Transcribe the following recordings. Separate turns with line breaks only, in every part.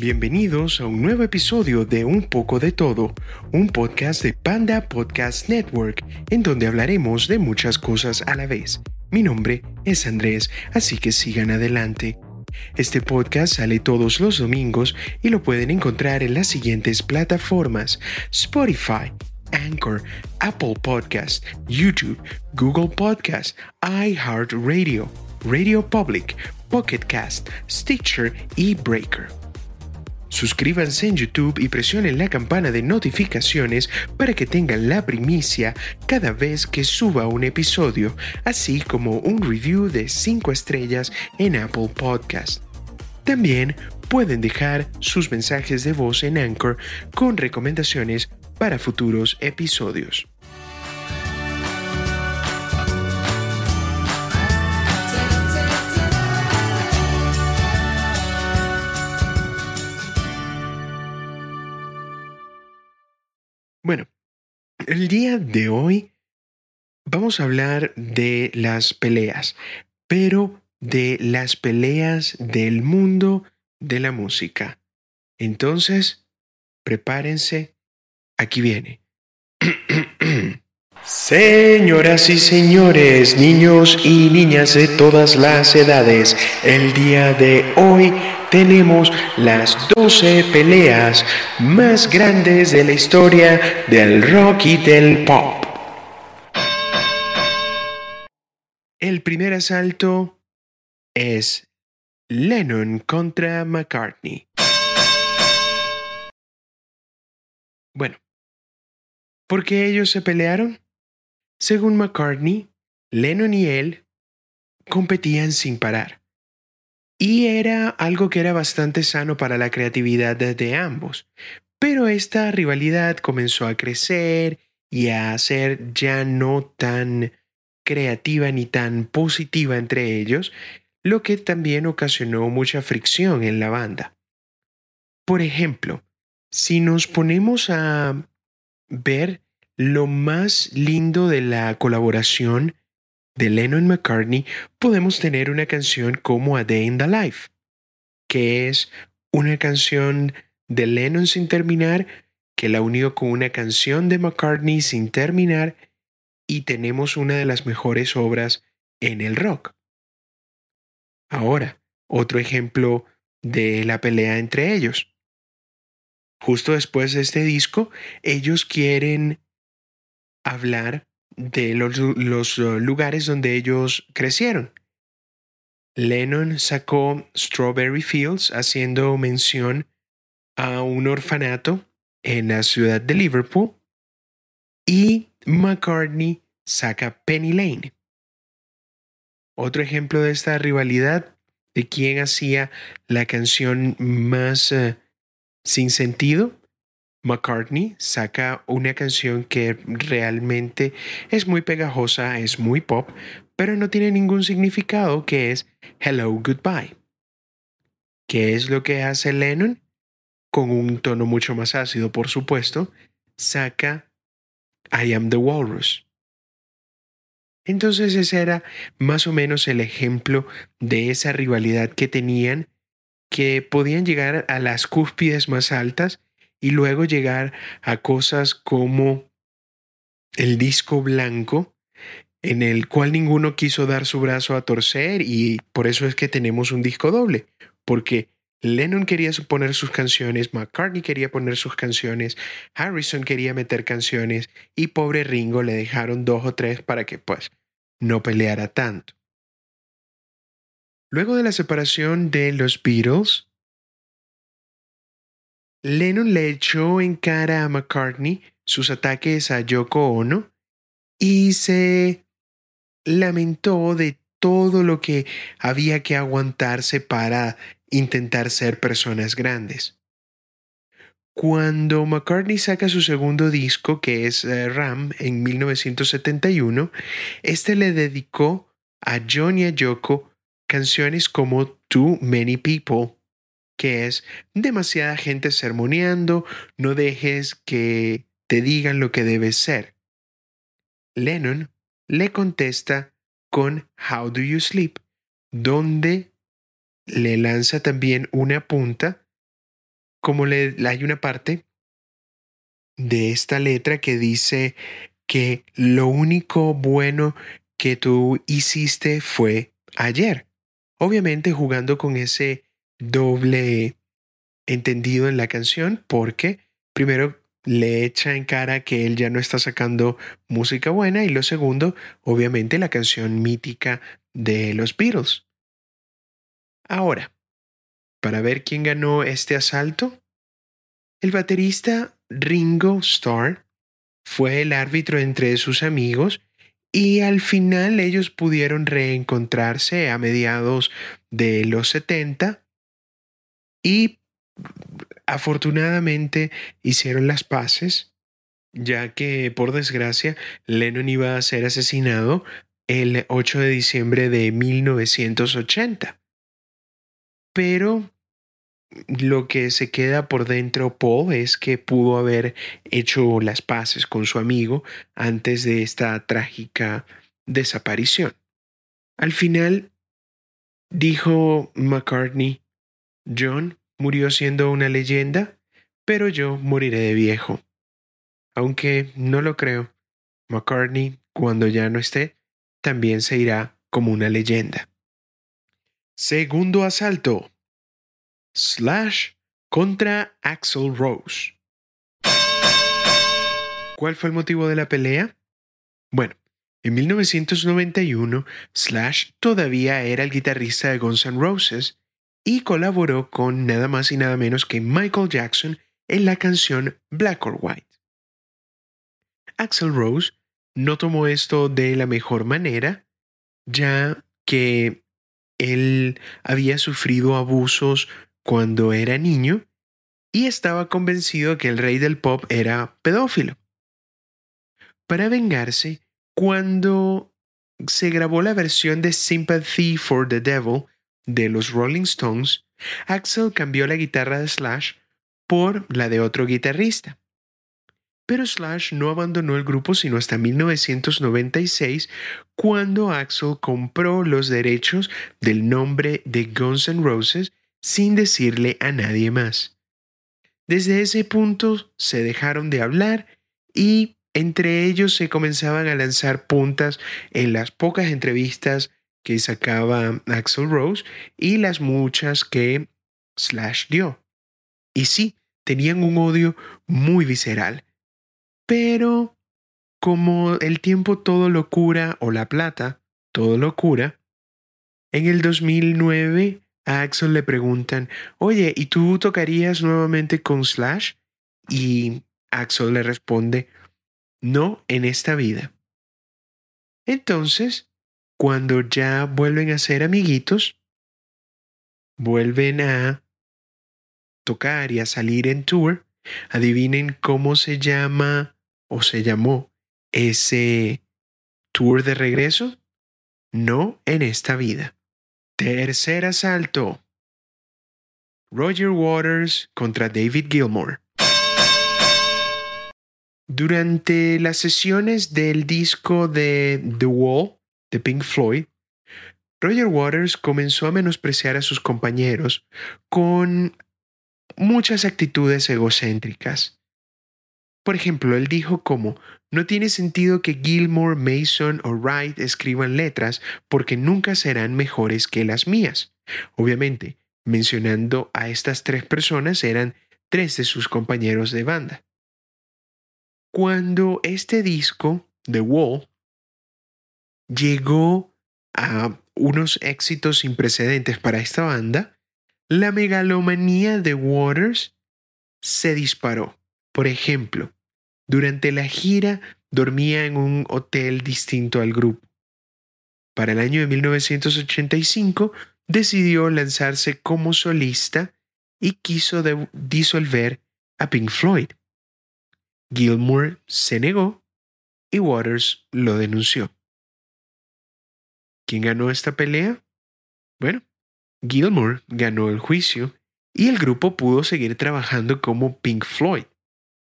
Bienvenidos a un nuevo episodio de Un poco de todo, un podcast de Panda Podcast Network, en donde hablaremos de muchas cosas a la vez. Mi nombre es Andrés, así que sigan adelante. Este podcast sale todos los domingos y lo pueden encontrar en las siguientes plataformas: Spotify, Anchor, Apple Podcast, YouTube, Google Podcast, iHeartRadio, Radio Public, Pocket Cast, Stitcher y Breaker. Suscríbanse en YouTube y presionen la campana de notificaciones para que tengan la primicia cada vez que suba un episodio, así como un review de 5 estrellas en Apple Podcast. También pueden dejar sus mensajes de voz en Anchor con recomendaciones para futuros episodios. Bueno, el día de hoy vamos a hablar de las peleas, pero de las peleas del mundo de la música. Entonces, prepárense, aquí viene. Señoras y señores, niños y niñas de todas las edades, el día de hoy tenemos las 12 peleas más grandes de la historia del rock y del pop. El primer asalto es Lennon contra McCartney. Bueno, ¿por qué ellos se pelearon? Según McCartney, Lennon y él competían sin parar. Y era algo que era bastante sano para la creatividad de ambos. Pero esta rivalidad comenzó a crecer y a ser ya no tan creativa ni tan positiva entre ellos, lo que también ocasionó mucha fricción en la banda. Por ejemplo, si nos ponemos a ver lo más lindo de la colaboración de Lennon McCartney, podemos tener una canción como A Day in the Life, que es una canción de Lennon sin terminar, que la unió con una canción de McCartney sin terminar, y tenemos una de las mejores obras en el rock. Ahora, otro ejemplo de la pelea entre ellos. Justo después de este disco, ellos quieren hablar de los, uh, lugares donde ellos crecieron. Lennon sacó Strawberry Fields haciendo mención a un orfanato en la ciudad de Liverpool y McCartney saca Penny Lane. Otro ejemplo de esta rivalidad de quién hacía la canción más uh, sin sentido McCartney saca una canción que realmente es muy pegajosa, es muy pop, pero no tiene ningún significado, que es Hello Goodbye. ¿Qué es lo que hace Lennon? Con un tono mucho más ácido, por supuesto, saca I Am the Walrus. Entonces ese era más o menos el ejemplo de esa rivalidad que tenían, que podían llegar a las cúspides más altas y luego llegar a cosas como el disco blanco, en el cual ninguno quiso dar su brazo a torcer y por eso es que tenemos un disco doble, porque Lennon quería poner sus canciones, McCartney quería poner sus canciones, Harrison quería meter canciones y pobre Ringo le dejaron dos o tres para que pues no peleara tanto. Luego de la separación de los Beatles, Lennon le echó en cara a McCartney sus ataques a Yoko Ono y se lamentó de todo lo que había que aguantarse para intentar ser personas grandes. Cuando McCartney saca su segundo disco, que es eh, Ram, en 1971, este le dedicó a John y a Yoko canciones como Too Many People, que es demasiada gente sermoneando, no dejes que te digan lo que debes ser. Lennon le contesta con How Do You Sleep, donde le lanza también una punta como le, hay una parte de esta letra que dice que lo único bueno que tú hiciste fue ayer. Obviamente jugando con ese doble entendido en la canción porque primero le echa en cara que él ya no está sacando música buena y lo segundo, obviamente la canción mítica de los Beatles. Ahora, para ver quién ganó este asalto, el baterista Ringo Starr fue el árbitro entre sus amigos y al final ellos pudieron reencontrarse a mediados de los 70 y afortunadamente hicieron las paces, ya que por desgracia Lennon iba a ser asesinado el 8 de diciembre de 1980. Pero lo que se queda por dentro Paul es que pudo haber hecho las paces con su amigo antes de esta trágica desaparición. Al final, dijo McCartney, John murió siendo una leyenda, pero yo moriré de viejo. Aunque no lo creo, McCartney, cuando ya no esté, también se irá como una leyenda. Segundo asalto. Slash contra Axel Rose. ¿Cuál fue el motivo de la pelea? Bueno, en 1991, Slash todavía era el guitarrista de Guns N' Roses y colaboró con nada más y nada menos que Michael Jackson en la canción Black or White. Axel Rose no tomó esto de la mejor manera, ya que él había sufrido abusos cuando era niño y estaba convencido que el rey del pop era pedófilo. Para vengarse, cuando se grabó la versión de Sympathy for the Devil de los Rolling Stones, Axel cambió la guitarra de Slash por la de otro guitarrista. Pero Slash no abandonó el grupo sino hasta 1996, cuando Axel compró los derechos del nombre de Guns N' Roses sin decirle a nadie más. Desde ese punto se dejaron de hablar y entre ellos se comenzaban a lanzar puntas en las pocas entrevistas que sacaba Axel Rose y las muchas que Slash dio. Y sí, tenían un odio muy visceral pero como el tiempo todo lo cura o la plata todo lo cura, en el 2009 a Axel le preguntan, oye, ¿y tú tocarías nuevamente con Slash? Y Axel le responde, no en esta vida. Entonces, cuando ya vuelven a ser amiguitos, vuelven a tocar y a salir en tour, adivinen cómo se llama o se llamó ese tour de regreso? No en esta vida. Tercer asalto. Roger Waters contra David Gilmour. Durante las sesiones del disco de The Wall de Pink Floyd, Roger Waters comenzó a menospreciar a sus compañeros con muchas actitudes egocéntricas. Por ejemplo, él dijo como, no tiene sentido que Gilmore, Mason o Wright escriban letras porque nunca serán mejores que las mías. Obviamente, mencionando a estas tres personas eran tres de sus compañeros de banda. Cuando este disco, The Wall, llegó a unos éxitos sin precedentes para esta banda, la megalomanía de Waters se disparó. Por ejemplo, durante la gira dormía en un hotel distinto al grupo. Para el año de 1985 decidió lanzarse como solista y quiso disolver a Pink Floyd. Gilmour se negó y Waters lo denunció. ¿Quién ganó esta pelea? Bueno, Gilmour ganó el juicio y el grupo pudo seguir trabajando como Pink Floyd.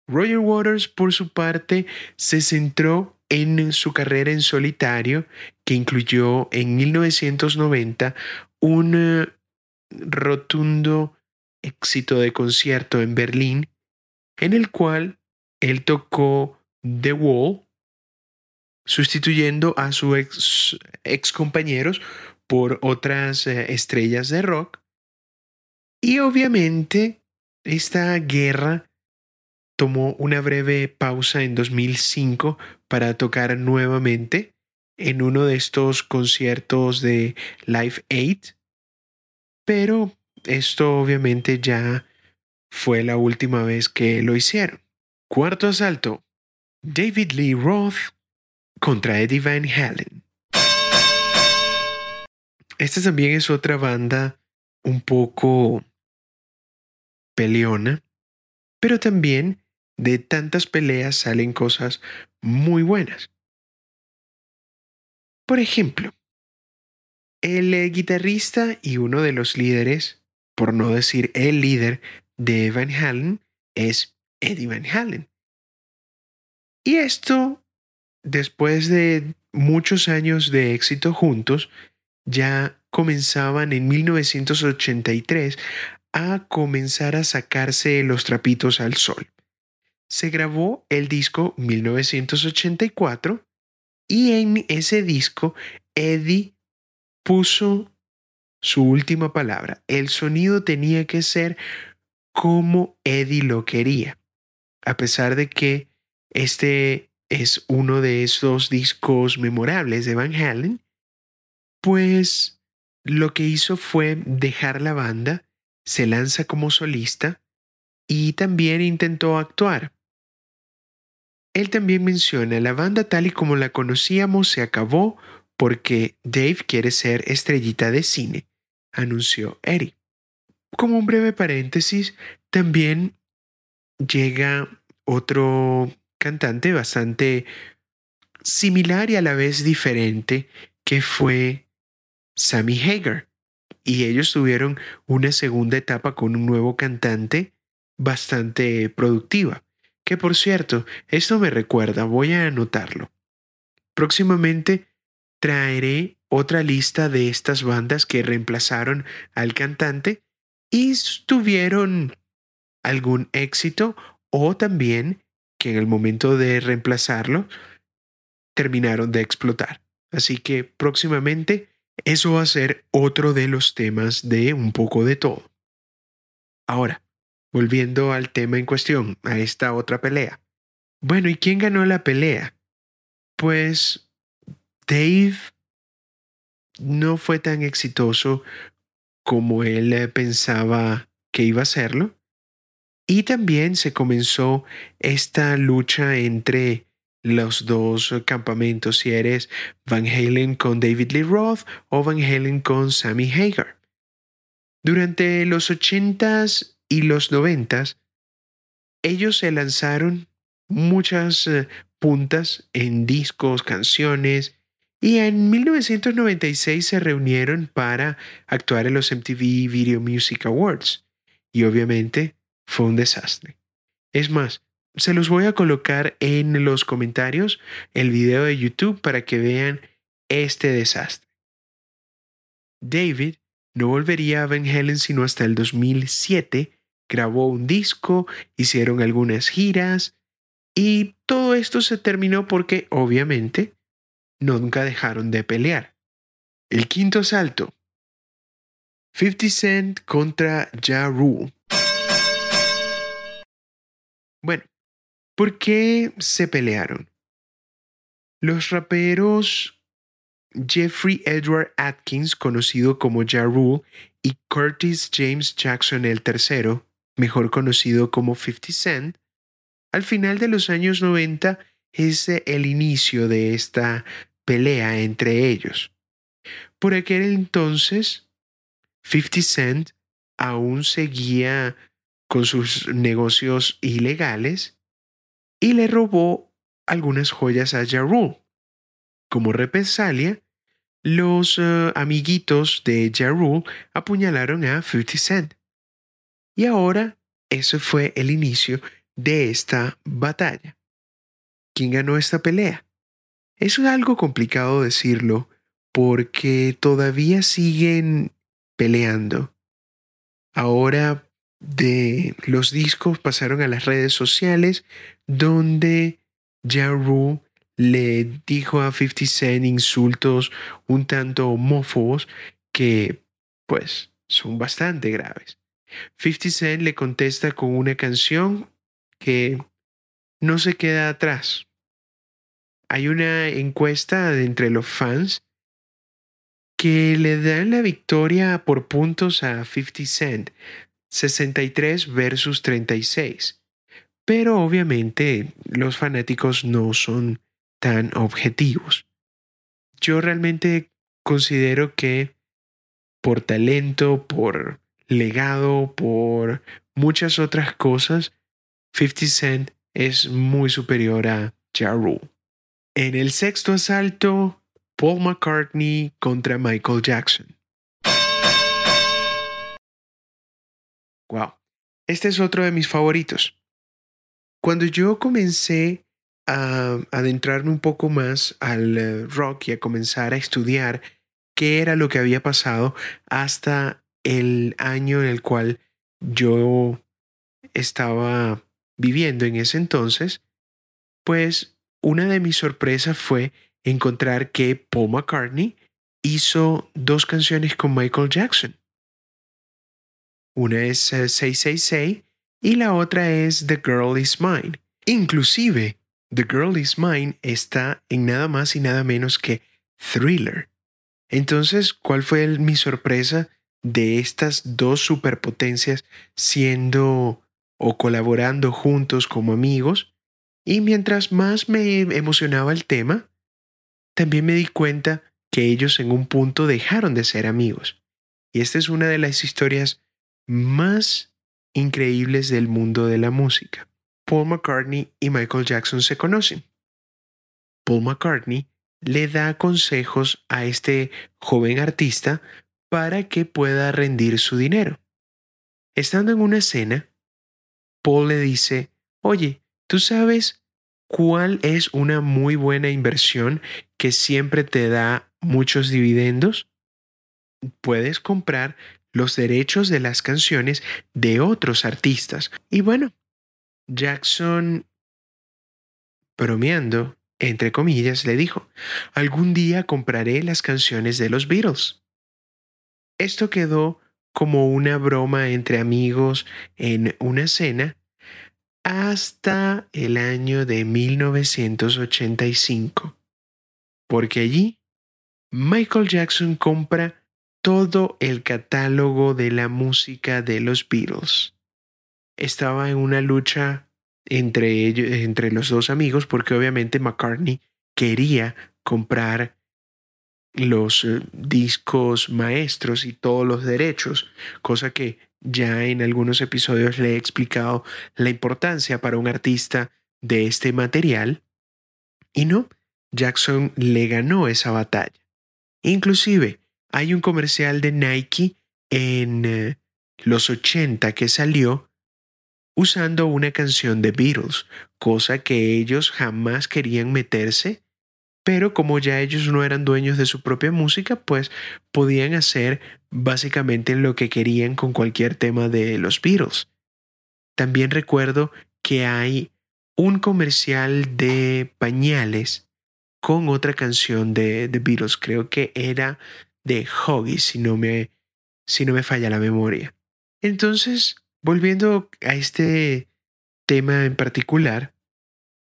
Roger Waters, por su parte, se centró en su carrera en solitario, que incluyó en 1990 un eh, rotundo éxito de concierto en Berlín, en el cual él tocó The Wall, sustituyendo a sus ex, compañeros por otras eh, estrellas de rock. Y obviamente esta guerra tomó una breve pausa en 2005 para tocar nuevamente en uno de estos conciertos de Live 8, pero esto obviamente ya fue la última vez que lo hicieron. Cuarto asalto. David Lee Roth contra Eddie Van Halen. Esta también es otra banda un poco peleona, pero también de tantas peleas salen cosas muy buenas. Por ejemplo, el eh, guitarrista y uno de los líderes, por no decir el líder de Van Halen, es Eddie Van Halen. Y esto, después de muchos años de éxito juntos, ya comenzaban en 1983 a comenzar a sacarse los trapitos al sol. Se grabó el disco 1984 y en ese disco Eddie puso su última palabra. El sonido tenía que ser como Eddie lo quería. A pesar de que este es uno de esos discos memorables de Van Halen, pues lo que hizo fue dejar la banda, se lanza como solista y también intentó actuar. Él también menciona, la banda tal y como la conocíamos se acabó porque Dave quiere ser estrellita de cine, anunció Eddie. Como un breve paréntesis, también llega otro cantante bastante similar y a la vez diferente, que fue Sammy Hagar. Y ellos tuvieron una segunda etapa con un nuevo cantante bastante productiva. Que por cierto, esto me recuerda, voy a anotarlo. Próximamente traeré otra lista de estas bandas que reemplazaron al cantante y tuvieron algún éxito o también que en el momento de reemplazarlo terminaron de explotar. Así que próximamente eso va a ser otro de los temas de un poco de todo. Ahora, Volviendo al tema en cuestión, a esta otra pelea. Bueno, ¿y quién ganó la pelea? Pues Dave no fue tan exitoso como él eh, pensaba que iba a serlo. Y también se comenzó esta lucha entre los dos campamentos, si eres Van Halen con David Lee Roth o Van Halen con Sammy Hagar. Durante los ochentas y los noventas, ellos se lanzaron muchas eh, puntas en discos, canciones, y en 1996 se reunieron para actuar en los MTV Video Music Awards. Y obviamente fue un desastre. Es más, se los voy a colocar en los comentarios el video de YouTube para que vean este desastre. David no volvería a Van Halen sino hasta el 2007 grabó un disco, hicieron algunas giras y todo esto se terminó porque obviamente nunca dejaron de pelear. El quinto salto. 50 Cent contra Ja Rule. Bueno, ¿por qué se pelearon? Los raperos Jeffrey Edward Atkins, conocido como Ja Rule, y Curtis James Jackson el tercero, mejor conocido como 50 Cent, al final de los años 90 es el inicio de esta pelea entre ellos. Por aquel entonces, 50 Cent aún seguía con sus negocios ilegales y le robó algunas joyas a Ja Como represalia, los eh, amiguitos de Ja apuñalaron a 50 Cent. Y ahora eso fue el inicio de esta batalla. ¿Quién ganó esta pelea? Es algo complicado decirlo porque todavía siguen peleando. Ahora de los discos pasaron a las redes sociales donde Ja Rule le dijo a 50 Cent insultos un tanto homófobos que pues son bastante graves. 50 Cent le contesta con una canción que no se queda atrás. Hay una encuesta entre los fans que le dan la victoria por puntos a 50 Cent, 63 versus 36. Pero obviamente los fanáticos no son tan objetivos. Yo realmente considero que por talento, por legado, por muchas otras cosas, 50 Cent es muy superior a Ja Rule. En el sexto asalto, Paul McCartney contra Michael Jackson. Wow, este es otro de mis favoritos. Cuando yo comencé a adentrarme un poco más al eh, rock y a comenzar a estudiar qué era lo que había pasado hasta el año en el cual yo estaba viviendo en ese entonces, pues una de mis sorpresas fue encontrar que Paul McCartney hizo dos canciones con Michael Jackson. Una es 666 eh, y la otra es The Girl Is Mine. Inclusive, The Girl Is Mine está en nada más y nada menos que Thriller. Entonces, ¿cuál fue mi sorpresa de estas dos superpotencias siendo o colaborando juntos como amigos? Y mientras más me emocionaba el tema, también me di cuenta que ellos en un punto dejaron de ser amigos. Y esta es una de las historias más increíbles del mundo de la música. Paul McCartney y Michael Jackson se conocen. Paul McCartney le da consejos a este joven artista para que pueda rendir su dinero. Estando en una cena, Paul le dice, oye, ¿tú sabes cuál es una muy buena inversión que siempre te da muchos dividendos? Puedes comprar los derechos de las canciones de otros artistas. Y bueno, Jackson, bromeando, entre comillas, le dijo, algún día compraré las canciones de los Beatles. Esto quedó como una broma entre amigos en una cena hasta el año de 1985, porque allí Michael Jackson compra todo el catálogo de la música de los Beatles. Estaba en una lucha entre, ellos, entre los dos amigos porque obviamente McCartney quería comprar los eh, discos maestros y todos los derechos, cosa que ya en algunos episodios le he explicado la importancia para un artista de este material. Y no, Jackson le ganó esa batalla. Inclusive, hay un comercial de Nike en eh, los 80 que salió usando una canción de Beatles, cosa que ellos jamás querían meterse, pero como ya ellos no eran dueños de su propia música, pues podían hacer básicamente lo que querían con cualquier tema de los Beatles. También recuerdo que hay un comercial de pañales con otra canción de Beatles, creo que era de Hoggy, si no me, si no me falla la memoria. Entonces, volviendo a este tema en particular,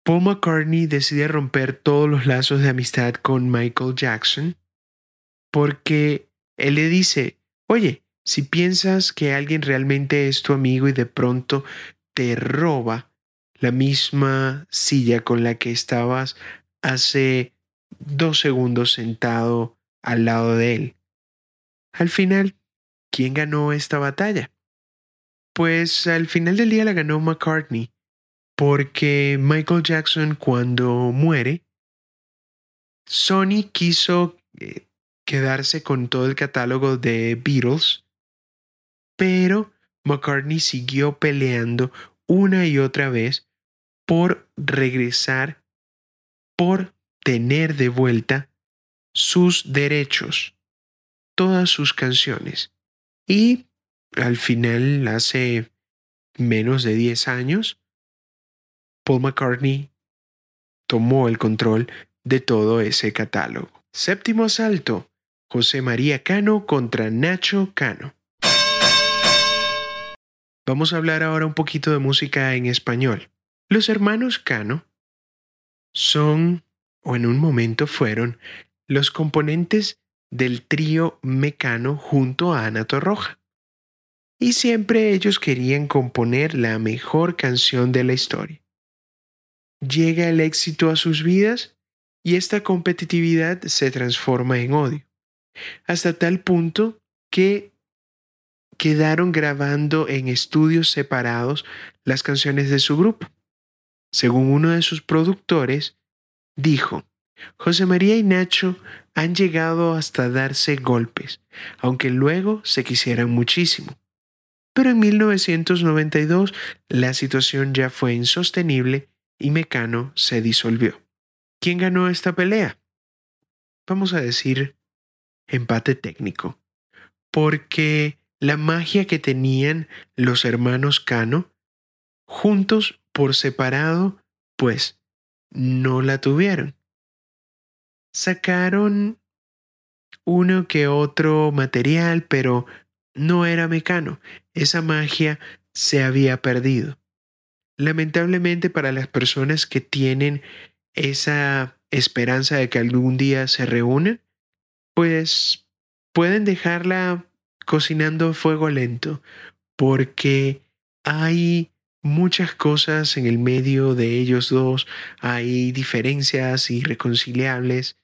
Paul McCartney decide romper todos los lazos de amistad con Michael Jackson porque él le dice, oye, si piensas que alguien realmente es tu amigo y de pronto te roba la misma silla con la que estabas hace dos segundos sentado al lado de él. Al final, ¿quién ganó esta batalla? Pues al final del día la ganó McCartney, porque Michael Jackson cuando muere, Sony quiso eh, quedarse con todo el catálogo de Beatles, pero McCartney siguió peleando una y otra vez por regresar, por tener de vuelta sus derechos, todas sus canciones. Y al final, hace menos de 10 años, Paul McCartney tomó el control de todo ese catálogo. Séptimo asalto, José María Cano contra Nacho Cano. Vamos a hablar ahora un poquito de música en español. Los hermanos Cano son, o en un momento fueron, los componentes del trío Mecano junto a Ana Torroja. Y siempre ellos querían componer la mejor canción de la historia. Llega el éxito a sus vidas y esta competitividad se transforma en odio, hasta tal punto que quedaron grabando en estudios separados las canciones de su grupo. Según uno de sus productores, dijo, José María y Nacho han llegado hasta darse golpes, aunque luego se quisieran muchísimo. Pero en 1992 la situación ya fue insostenible y Mecano se disolvió. ¿Quién ganó esta pelea? Vamos a decir empate técnico, porque la magia que tenían los hermanos Cano, juntos por separado, pues no la tuvieron. Sacaron uno que otro material, pero no era mecano. Esa magia se había perdido. Lamentablemente para las personas que tienen esa esperanza de que algún día se reúnan, pues pueden dejarla cocinando fuego lento, porque hay muchas cosas en el medio de ellos dos, hay diferencias irreconciliables.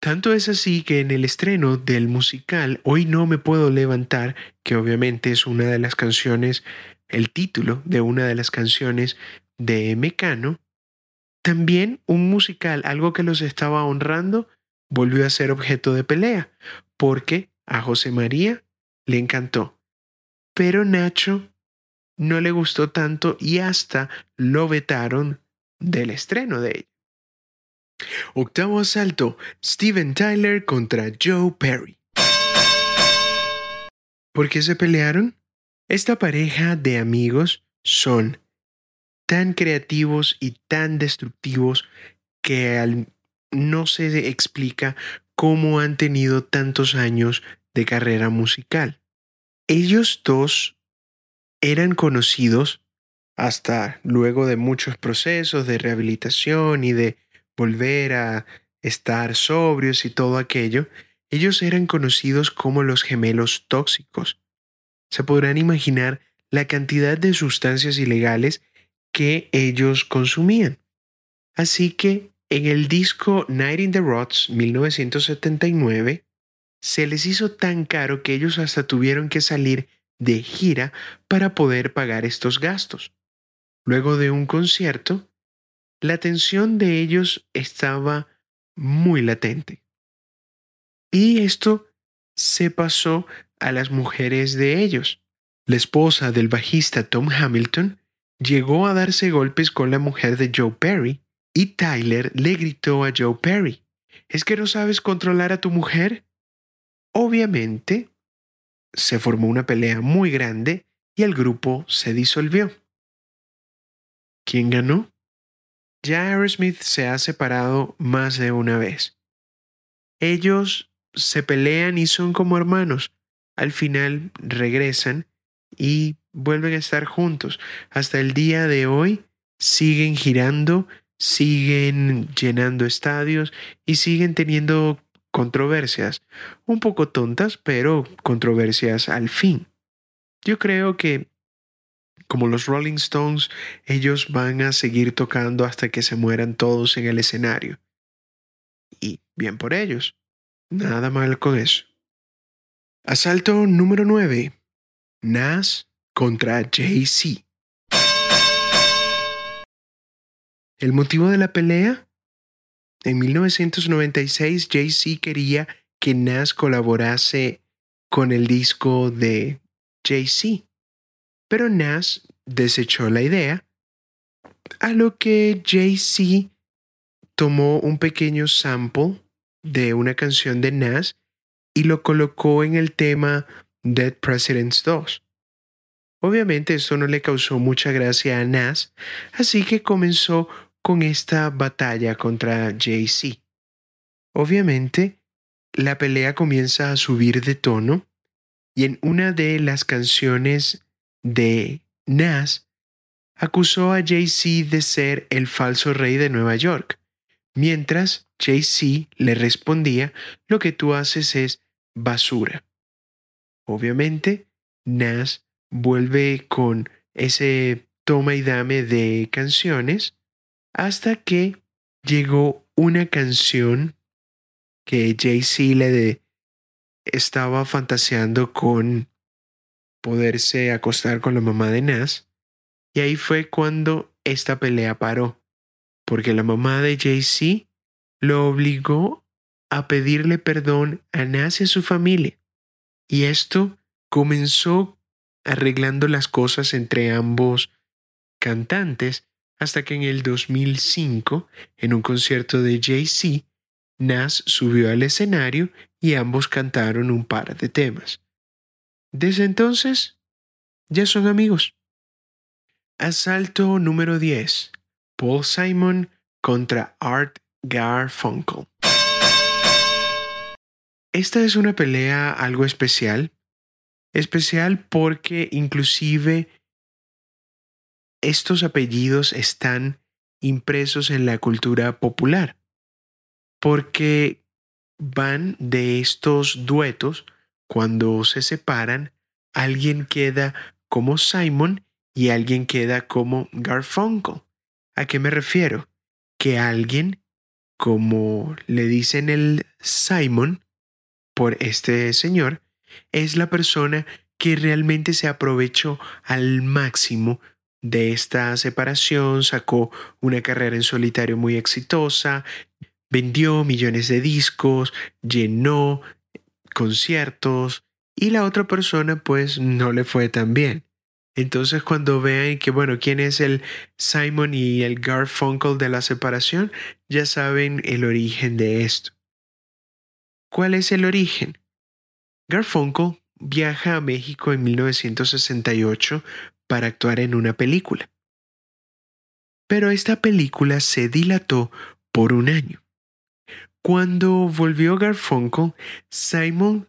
Tanto es así que en el estreno del musical Hoy no me puedo levantar, que obviamente es una de las canciones, el título de una de las canciones de Mecano, también un musical, algo que los estaba honrando, volvió a ser objeto de pelea, porque a José María le encantó. Pero Nacho no le gustó tanto y hasta lo vetaron del estreno de ella. Octavo asalto, Steven Tyler contra Joe Perry. ¿Por qué se pelearon? Esta pareja de amigos son tan creativos y tan destructivos que no se explica cómo han tenido tantos años de carrera musical. Ellos dos eran conocidos hasta luego de muchos procesos de rehabilitación y de volver a estar sobrios y todo aquello, ellos eran conocidos como los gemelos tóxicos. Se podrán imaginar la cantidad de sustancias ilegales que ellos consumían. Así que en el disco Night in the Rods 1979, se les hizo tan caro que ellos hasta tuvieron que salir de gira para poder pagar estos gastos. Luego de un concierto, la tensión de ellos estaba muy latente. Y esto se pasó a las mujeres de ellos. La esposa del bajista Tom Hamilton llegó a darse golpes con la mujer de Joe Perry y Tyler le gritó a Joe Perry, ¿es que no sabes controlar a tu mujer? Obviamente, se formó una pelea muy grande y el grupo se disolvió. ¿Quién ganó? Ya Aerosmith se ha separado más de una vez. Ellos se pelean y son como hermanos. Al final regresan y vuelven a estar juntos. Hasta el día de hoy siguen girando, siguen llenando estadios y siguen teniendo controversias, un poco tontas, pero controversias al fin. Yo creo que, como los Rolling Stones, ellos van a seguir tocando hasta que se mueran todos en el escenario. Y bien por ellos. Nada mal con eso. Asalto número 9. Nas contra Jay-Z. ¿El motivo de la pelea? En 1996, Jay-Z quería que Nas colaborase con el disco de Jay-Z, pero Nas desechó la idea, a lo que Jay-Z tomó un pequeño sample de una canción de Nas y lo colocó en el tema Dead Presidents 2. Obviamente esto no le causó mucha gracia a Nas, así que comenzó con esta batalla contra Jay-Z. Obviamente, la pelea comienza a subir de tono y en una de las canciones de Nas acusó a Jay-Z de ser el falso rey de Nueva York, mientras Jay-Z le respondía lo que tú haces es basura. Obviamente, Nas vuelve con ese toma y dame de canciones hasta que llegó una canción que Jay-Z le estaba fantaseando con poderse acostar con la mamá de Nas y ahí fue cuando esta pelea paró porque la mamá de Jay-Z lo obligó a pedirle perdón a Nas y a su familia y esto comenzó arreglando las cosas entre ambos cantantes hasta que en el 2005, en un concierto de Jay-Z, Nas subió al escenario y ambos cantaron un par de temas. Desde entonces, ya son amigos. Asalto número 10. Paul Simon contra Art Garfunkel. Esta es una pelea algo especial. Especial porque inclusive estos apellidos están impresos en la cultura popular. Porque van de estos duetos, cuando se separan, alguien queda como Simon y alguien queda como Garfunkel. ¿A qué me refiero? Que alguien, como le dicen el Simon, por este señor, es la persona que realmente se aprovechó al máximo de esta separación, sacó una carrera en solitario muy exitosa, vendió millones de discos, llenó conciertos y la otra persona pues no le fue tan bien. Entonces cuando vean que bueno, quién es el Simon y el Garfunkel de la separación, ya saben el origen de esto. ¿Cuál es el origen? Garfunkel viaja a México en 1968 para actuar en una película. Pero esta película se dilató por un año. Cuando volvió Garfunkel, Simon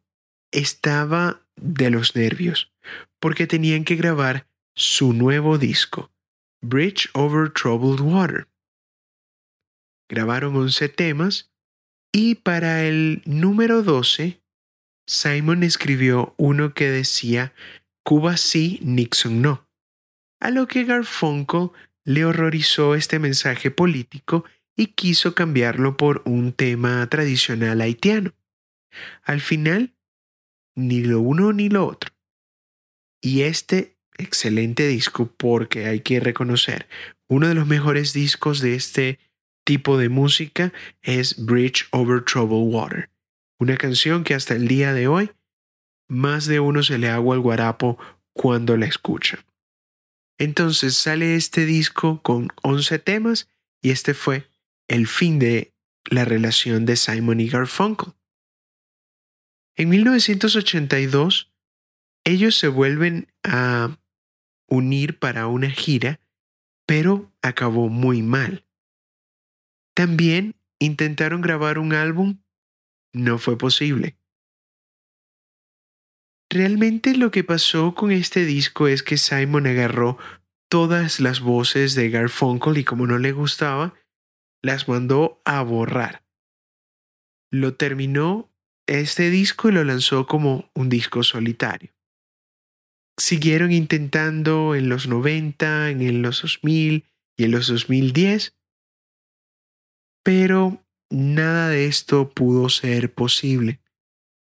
estaba de los nervios porque tenían que grabar su nuevo disco, Bridge Over Troubled Water. Grabaron 11 temas y para el número 12, Simon escribió uno que decía Cuba sí, Nixon no. A lo que Garfunkel le horrorizó este mensaje político y quiso cambiarlo por un tema tradicional haitiano. Al final, ni lo uno ni lo otro. Y este excelente disco, porque hay que reconocer, uno de los mejores discos de este tipo de música es Bridge Over Troubled Water, una canción que hasta el día de hoy más de uno se le agua al guarapo cuando la escucha. Entonces sale este disco con 11 temas y este fue el fin de la relación de Simon y Garfunkel. En 1982, ellos se vuelven a unir para una gira, pero acabó muy mal. También intentaron grabar un álbum. No fue posible. Realmente lo que pasó con este disco es que Simon agarró todas las voces de Garfunkel y como no le gustaba, las mandó a borrar. Lo terminó este disco y lo lanzó como un disco solitario. Siguieron intentando en los 90, en los 2000 y en los 2010, pero nada de esto pudo ser posible.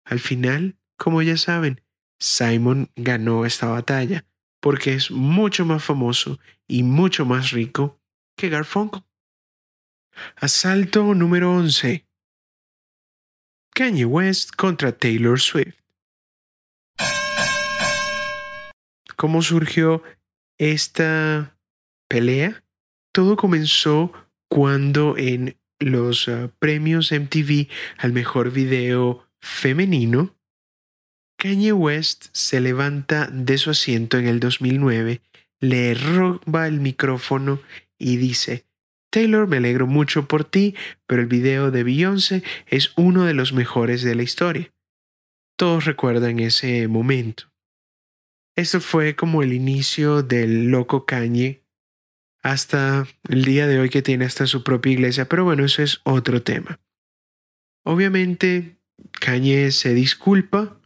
Al final, como ya saben, Simon ganó esta batalla porque es mucho más famoso y mucho más rico que Garfunkel. Asalto número 11. Kanye West contra Taylor Swift. ¿Cómo surgió esta pelea? Todo comenzó cuando en los ah, premios MTV al mejor video femenino, Kanye West se levanta de su asiento en el 2009, le roba el micrófono y dice, Taylor, me alegro mucho por ti, pero el video de Beyoncé es uno de los mejores de la historia. Todos recuerdan ese momento. Esto fue como el inicio del loco Kanye hasta el día de hoy que tiene hasta su propia iglesia, pero bueno, eso es otro tema. Obviamente, Kanye se disculpa,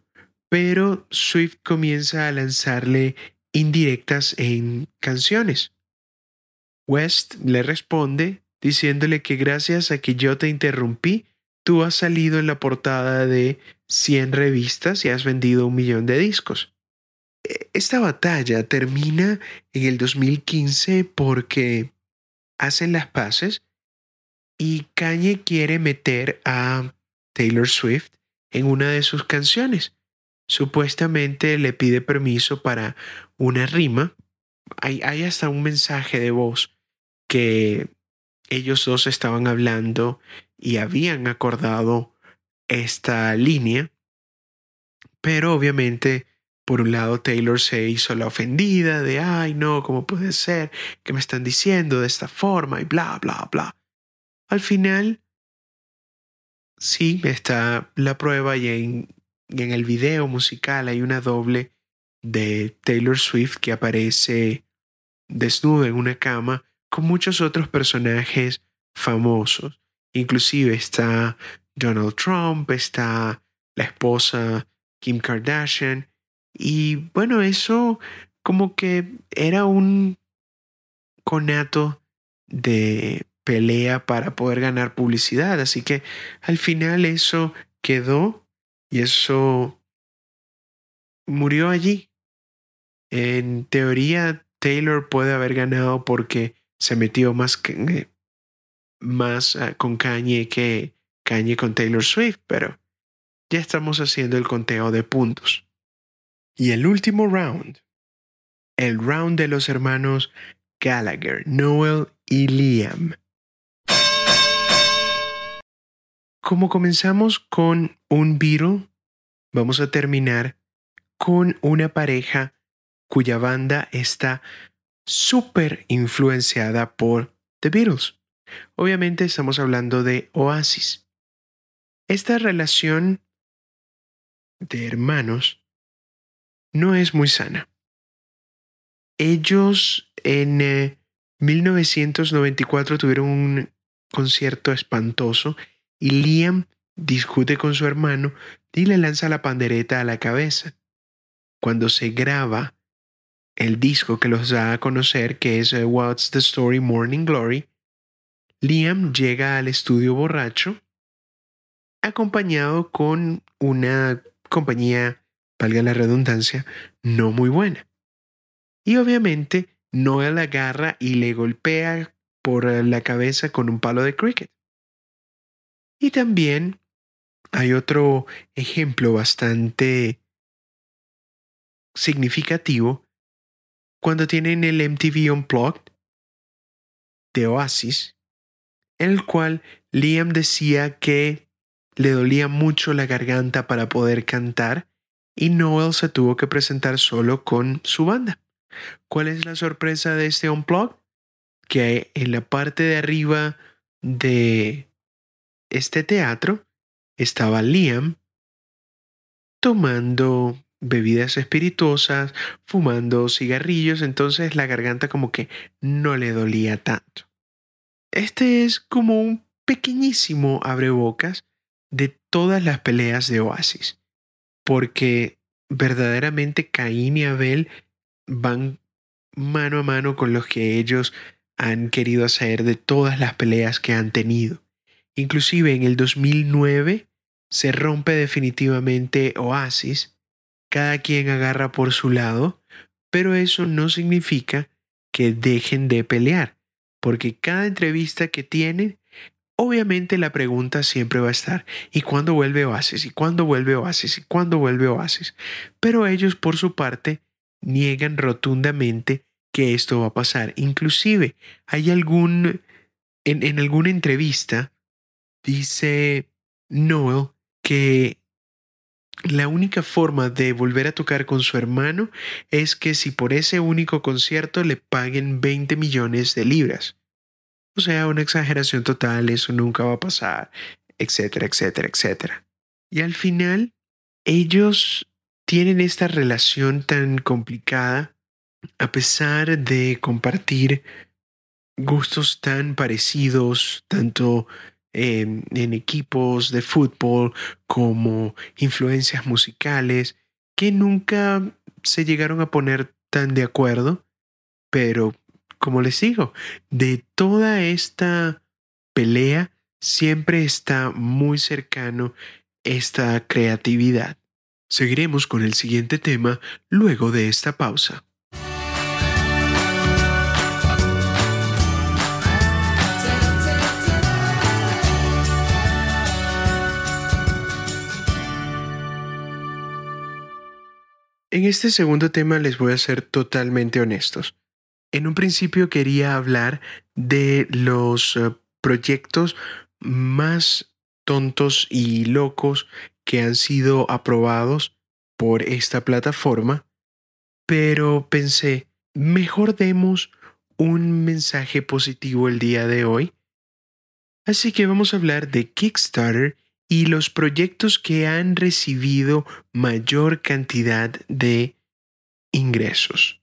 pero Swift comienza a lanzarle indirectas en canciones. West le responde diciéndole que gracias a que yo te interrumpí, tú has salido en la portada de 100 revistas y has vendido un millón de discos. E, esta batalla termina en el 2015 porque hacen las paces y Kanye quiere meter a Taylor Swift en una de sus canciones. Supuestamente le pide permiso para una rima. Hay, hay hasta un mensaje de voz que ellos dos estaban hablando y habían acordado esta línea, pero obviamente por un lado Taylor se hizo la ofendida de, ay no, ¿cómo puede ser que me están diciendo de esta forma y bla, bla, bla? Al final, sí, está la prueba y en, y en el video musical hay una doble de Taylor Swift que aparece desnuda en una cama con muchos otros personajes famosos. Inclusive está Donald Trump, está la esposa Kim Kardashian. Y bueno, eso como que era un conato de pelea para poder ganar publicidad. Así que al final eso quedó y eso murió allí. En teoría, Taylor puede haber ganado porque se metió más, que, más ah, con Kanye que Kanye con Taylor Swift, pero ya estamos haciendo el conteo de puntos. Y el último round, el round de los hermanos Gallagher, Noel y Liam. Como comenzamos con un Beatle, vamos a terminar con una pareja cuya banda está súper influenciada por The Beatles. Obviamente estamos hablando de Oasis. Esta relación de hermanos no es muy sana. Ellos en 1994 eh, tuvieron un concierto espantoso y Liam discute con su hermano y le lanza la pandereta a la cabeza. Cuando se graba el disco que los da a conocer, que es eh, What's the Story Morning Glory, Liam llega al estudio borracho, acompañado con una compañía, valga la redundancia, no muy buena. Y obviamente Noel agarra y le golpea por la cabeza con un palo de cricket. Y también hay otro ejemplo bastante significativo cuando tienen el MTV Unplugged de Oasis, en el cual Liam decía que le dolía mucho la garganta para poder cantar y Noel se tuvo que presentar solo con su banda. ¿Cuál es la sorpresa de este Unplugged? Que en la parte de arriba de este teatro estaba Liam tomando bebidas espirituosas, fumando cigarrillos, entonces la garganta como que no le dolía tanto. Este es como un pequeñísimo abrebocas de todas las peleas de Oasis, porque verdaderamente Caín y Abel van mano a mano con los que ellos han querido hacer de todas las peleas que han tenido. Inclusive en el 2009 se rompe definitivamente Oasis cada quien agarra por su lado, pero eso no significa que dejen de pelear, porque cada entrevista que tienen, obviamente la pregunta siempre va a estar, ¿y cuándo vuelve Oasis? ¿Y cuándo vuelve Oasis? ¿Y cuándo vuelve Oasis? Pero ellos por su parte niegan rotundamente que esto va a pasar. Inclusive hay algún, en, en alguna entrevista, dice Noel que la única forma de volver a tocar con su hermano es que si por ese único concierto le paguen 20 millones de libras. O sea, una exageración total, eso nunca va a pasar, etcétera, etcétera, etcétera. Y al final, ellos tienen esta relación tan complicada a pesar de compartir gustos tan parecidos, tanto en, equipos de fútbol como influencias musicales, que nunca se llegaron a poner tan de acuerdo, pero como les digo, de toda esta pelea siempre está muy cercano esta creatividad. Seguiremos con el siguiente tema luego de esta pausa. En este segundo tema les voy a ser totalmente honestos. En un principio quería hablar de los eh, proyectos más tontos y locos que han sido aprobados por esta plataforma, pero pensé, mejor demos un mensaje positivo el día de hoy. Así que vamos a hablar de Kickstarter y los proyectos que han recibido mayor cantidad de ingresos.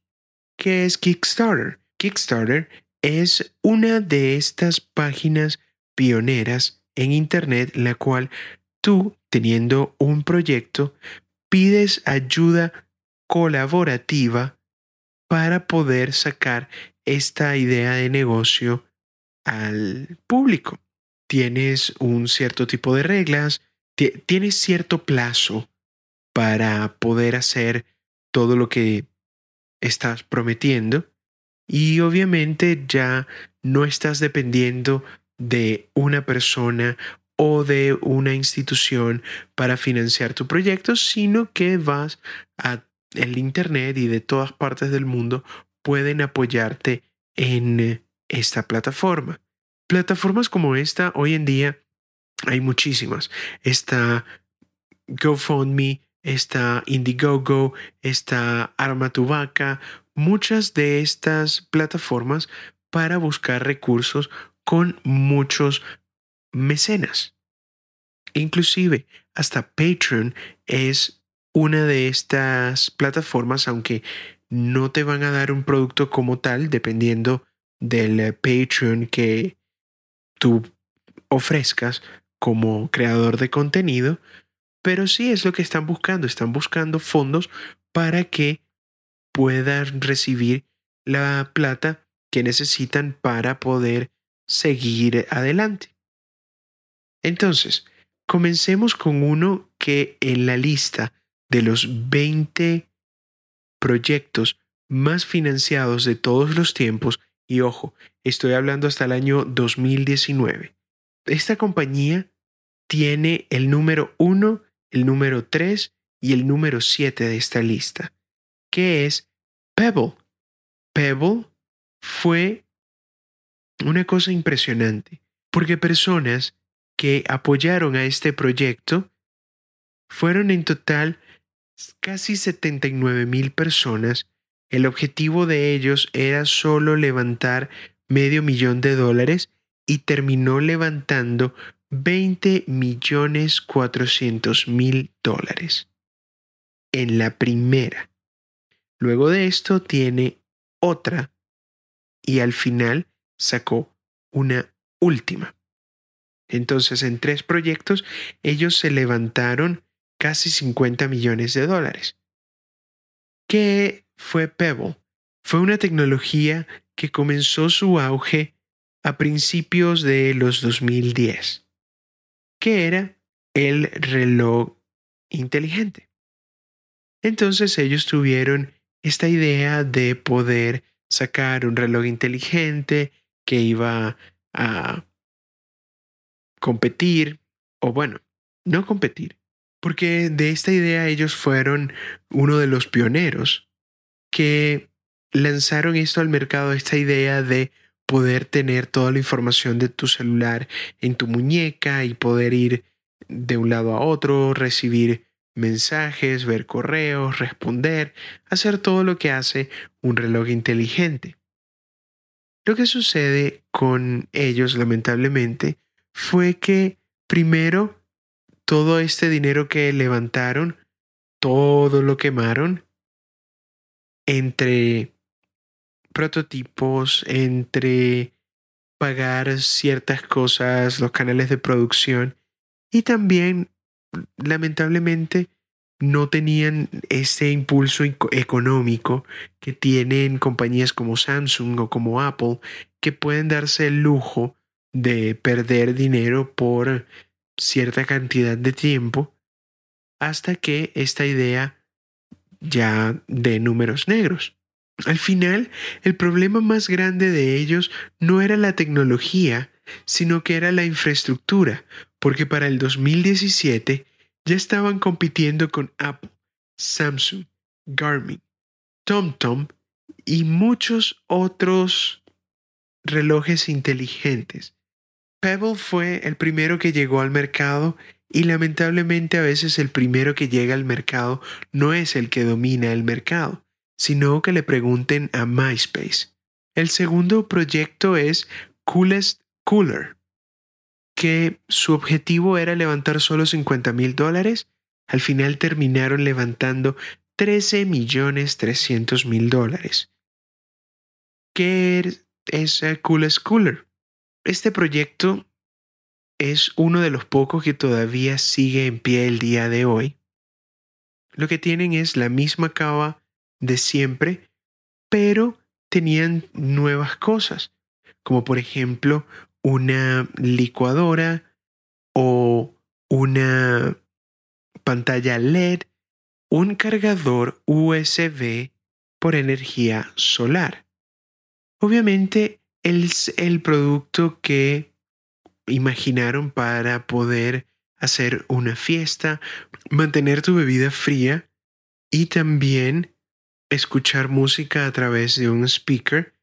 ¿Qué es Kickstarter? Kickstarter es una de estas páginas pioneras en Internet la cual tú, teniendo un proyecto, pides ayuda colaborativa para poder sacar esta idea de negocio al público tienes un cierto tipo de reglas, tienes cierto plazo para poder hacer todo lo que estás prometiendo y obviamente ya no estás dependiendo de una persona o de una institución para financiar tu proyecto, sino que vas a el internet y de todas partes del mundo pueden apoyarte en esta plataforma. Plataformas como esta, hoy en día hay muchísimas. Está GoFundMe, está Indiegogo, está Arma tu Vaca, muchas de estas plataformas para buscar recursos con muchos mecenas. Inclusive hasta Patreon es una de estas plataformas, aunque no te van a dar un producto como tal, dependiendo del Patreon que tú ofrezcas como creador de contenido, pero sí es lo que están buscando, están buscando fondos para que puedan recibir la plata que necesitan para poder seguir adelante. Entonces, comencemos con uno que en la lista de los 20 proyectos más financiados de todos los tiempos y ojo, estoy hablando hasta el año 2019. Esta compañía tiene el número 1, el número 3 y el número 7 de esta lista, que es Pebble. Pebble fue una cosa impresionante, porque personas que apoyaron a este proyecto fueron en total casi 79 mil personas el objetivo de ellos era solo levantar medio millón de dólares y terminó levantando 20 millones 400 mil dólares en la primera. Luego de esto tiene otra y al final sacó una última. Entonces en tres proyectos ellos se levantaron casi 50 millones de dólares. ¿Qué fue Pebble. Fue una tecnología que comenzó su auge a principios de los 2010, que era el reloj inteligente. Entonces ellos tuvieron esta idea de poder sacar un reloj inteligente que iba a competir, o bueno, no competir, porque de esta idea ellos fueron uno de los pioneros que lanzaron esto al mercado, esta idea de poder tener toda la información de tu celular en tu muñeca y poder ir de un lado a otro, recibir mensajes, ver correos, responder, hacer todo lo que hace un reloj inteligente. Lo que sucede con ellos, lamentablemente, fue que primero todo este dinero que levantaron, todo lo quemaron entre prototipos, entre pagar ciertas cosas, los canales de producción y también, lamentablemente, no tenían ese impulso económico que tienen compañías como Samsung o como Apple, que pueden darse el lujo de perder dinero por cierta cantidad de tiempo hasta que esta idea ya de números negros. Al final, el problema más grande de ellos no era la tecnología, sino que era la infraestructura, porque para el 2017 ya estaban compitiendo con Apple, Samsung, Garmin, TomTom y muchos otros relojes inteligentes. Pebble fue el primero que llegó al mercado y lamentablemente a veces el primero que llega al mercado no es el que domina el mercado, sino que le pregunten a MySpace. El segundo proyecto es Coolest Cooler, que su objetivo era levantar solo 50 mil dólares, al final terminaron levantando 13 millones 300 mil dólares. ¿Qué es Coolest Cooler? Este proyecto es uno de los pocos que todavía sigue en pie el día de hoy. Lo que tienen es la misma cava de siempre, pero tenían nuevas cosas, como por ejemplo una licuadora o una pantalla LED, un cargador USB por energía solar. Obviamente es el producto que imaginaron para poder hacer una fiesta, mantener tu bebida fría y también escuchar música a través de un speaker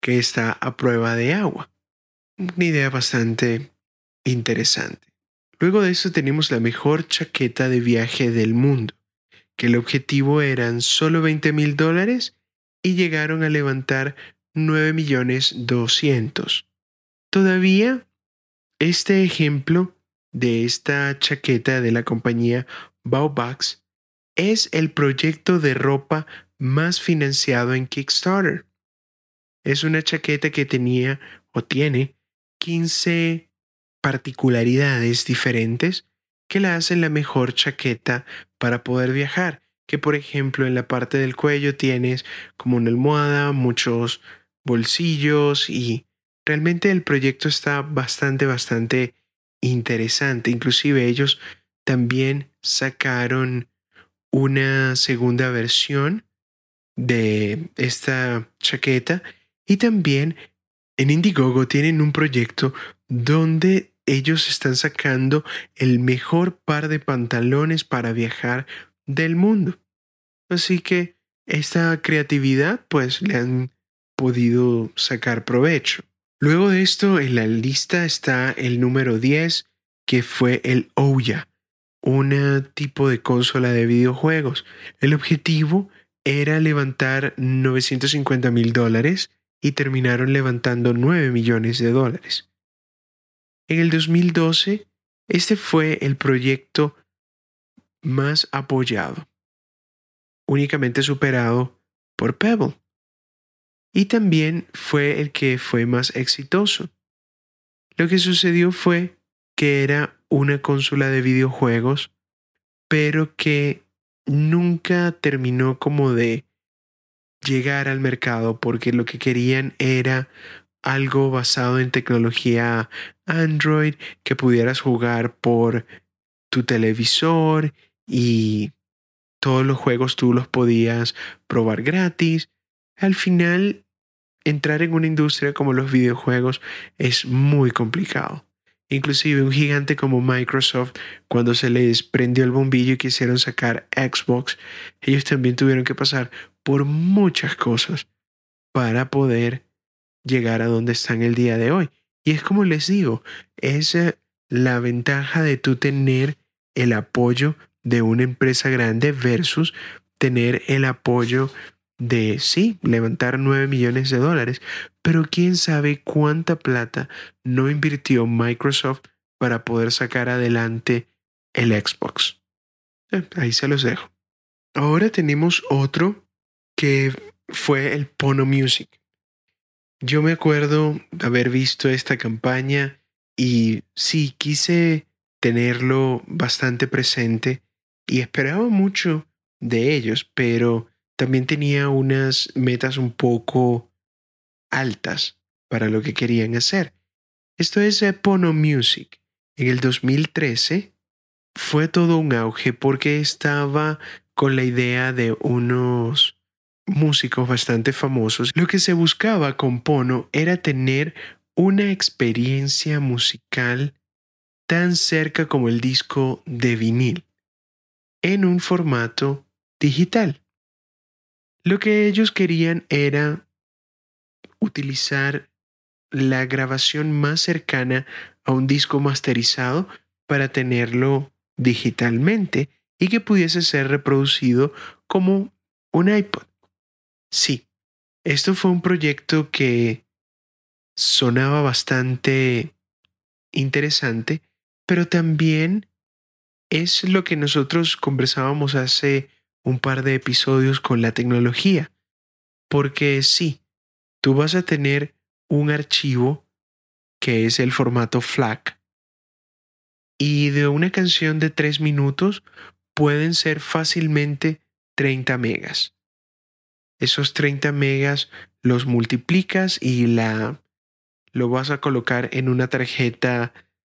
que está a prueba de agua. Una idea bastante interesante. Luego de eso tenemos la mejor chaqueta de viaje del mundo, que el objetivo eran solo 20 mil dólares y llegaron a levantar 9 millones 200. Todavía este ejemplo de esta chaqueta de la compañía Baubax es el proyecto de ropa más financiado en Kickstarter. Es una chaqueta que tenía o tiene 15 particularidades diferentes que la hacen la mejor chaqueta para poder viajar. Que por ejemplo en la parte del cuello tienes como una almohada, muchos bolsillos y realmente el proyecto está bastante, bastante interesante. Inclusive ellos también sacaron una segunda versión de esta chaqueta y también en Indiegogo tienen un proyecto donde ellos están sacando el mejor par de pantalones para viajar del mundo. Así que esta creatividad pues le han podido sacar provecho. Luego de esto en la lista está el número 10 que fue el Ouya, un tipo de consola de videojuegos. El objetivo era levantar 950 mil dólares y terminaron levantando 9 millones de dólares. En el 2012, este fue el proyecto más apoyado, únicamente superado por Pebble. Y también fue el que fue más exitoso. Lo que sucedió fue que era una consola de videojuegos, pero que nunca terminó como de llegar al mercado porque lo que querían era algo basado en tecnología Android que pudieras jugar por tu televisor y todos los juegos tú los podías probar gratis. Al final, entrar en una industria como los videojuegos es muy complicado. Inclusive un gigante como Microsoft, cuando se les prendió el bombillo y quisieron sacar Xbox, ellos también tuvieron que pasar por muchas cosas para poder llegar a donde están el día de hoy. Y es como les digo, es la ventaja de tú tener el apoyo de una empresa grande versus tener el apoyo de, sí, levantar 9 millones de dólares, pero quién sabe cuánta plata no invirtió Microsoft para poder sacar adelante el Xbox. Eh, ahí se los dejo. Ahora tenemos otro que fue el Pono Music. Yo me acuerdo haber visto esta campaña y sí, quise tenerlo bastante presente y esperaba mucho de ellos, pero también tenía unas metas un poco altas para lo que querían hacer. Esto es Pono Music. En el 2013 fue todo un auge porque estaba con la idea de unos músicos bastante famosos. Lo que se buscaba con Pono era tener una experiencia musical tan cerca como el disco de vinil, en un formato digital. Lo que ellos querían era utilizar la grabación más cercana a un disco masterizado para tenerlo digitalmente y que pudiese ser reproducido como un iPod. Sí, esto fue un proyecto que sonaba bastante interesante, pero también es lo que nosotros conversábamos hace un par de episodios con la tecnología. Porque sí, tú vas a tener un archivo que es el formato FLAC. Y de una canción de tres minutos pueden ser fácilmente 30 megas. Esos 30 megas los multiplicas y la lo vas a colocar en una tarjeta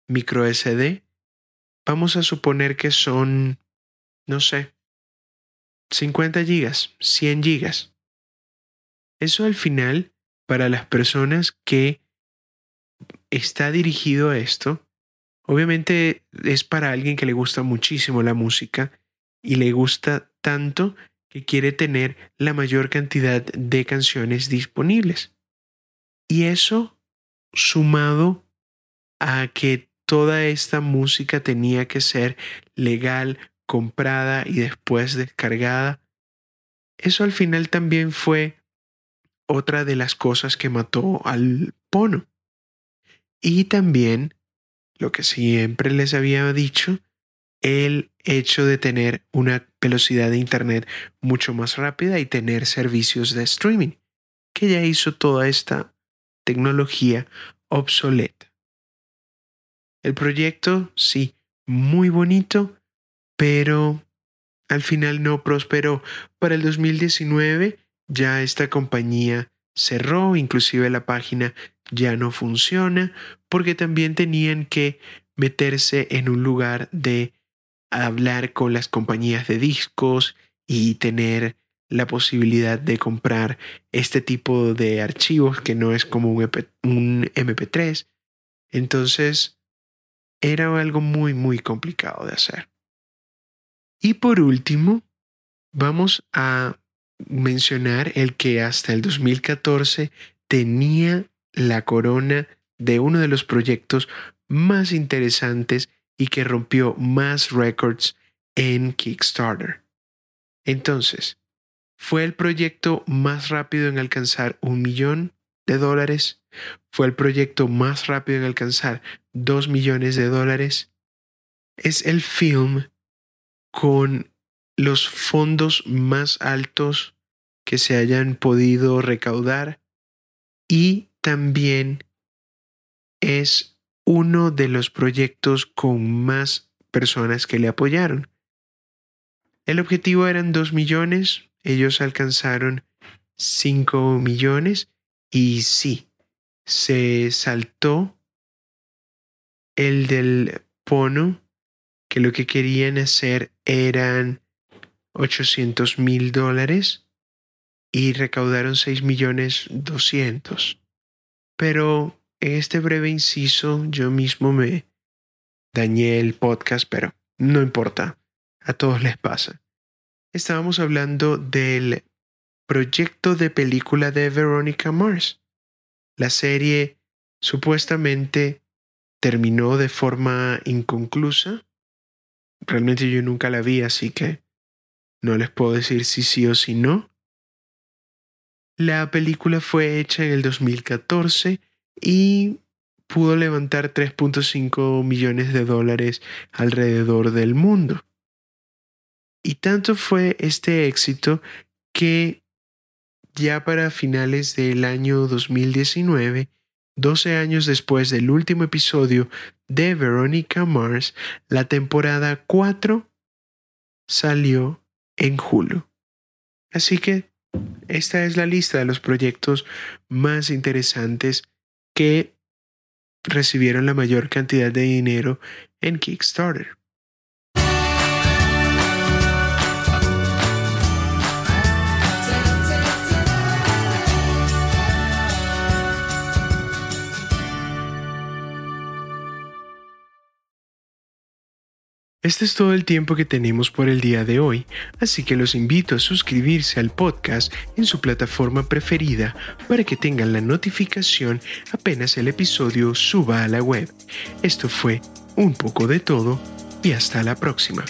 micro SD. Vamos a suponer que son, no sé, 50 gigas, 100 gigas. Eso al final, para las personas que está dirigido a esto, obviamente es para alguien que le gusta muchísimo la música y le gusta tanto que quiere tener la mayor cantidad de canciones disponibles. Y eso sumado a que toda esta música tenía que ser legal, comprada y después descargada, eso al final también fue otra de las cosas que mató al Pono. Y también, lo que siempre les había dicho, el hecho de tener una velocidad de Internet mucho más rápida y tener servicios de streaming, que ya hizo toda esta tecnología obsoleta. El proyecto, sí, muy bonito, pero al final no prosperó. Para el 2019 ya esta compañía cerró, inclusive la página ya no funciona, porque también tenían que meterse en un lugar de hablar con las compañías de discos y tener la posibilidad de comprar este tipo de archivos que no es como un, MP3. Entonces, era algo muy, muy complicado de hacer. Y por último, vamos a mencionar el que hasta el 2014 tenía la corona de uno de los proyectos más interesantes y que rompió más récords en Kickstarter. Entonces, fue el proyecto más rápido en alcanzar un millón de dólares, fue el proyecto más rápido en alcanzar dos millones de dólares. Es el film con los fondos más altos que se hayan podido recaudar y también es uno de los proyectos con más personas que le apoyaron. El objetivo eran 2 millones, ellos alcanzaron 5 millones y sí, se saltó el del Pono que lo que querían hacer eran 800 mil dólares y recaudaron 6 millones 200. Pero en este breve inciso yo mismo me dañé el podcast, pero no importa, a todos les pasa. Estábamos hablando del proyecto de película de Veronica Mars. La serie supuestamente terminó de forma inconclusa realmente yo nunca la vi, así que no les puedo decir si sí o si no. La película fue hecha en el 2014 y pudo levantar 3.5 millones de dólares alrededor del mundo. Y tanto fue este éxito que ya para finales del año 2019, 12 años después del último episodio de Veronica Mars, la temporada 4 salió en Hulu. Así que esta es la lista de los proyectos más interesantes que recibieron la mayor cantidad de dinero en Kickstarter. Este es todo el tiempo que tenemos por el día de hoy, así que los invito a suscribirse al podcast en su plataforma preferida para que tengan la notificación apenas el episodio suba a la web. Esto fue un poco de todo y hasta la próxima.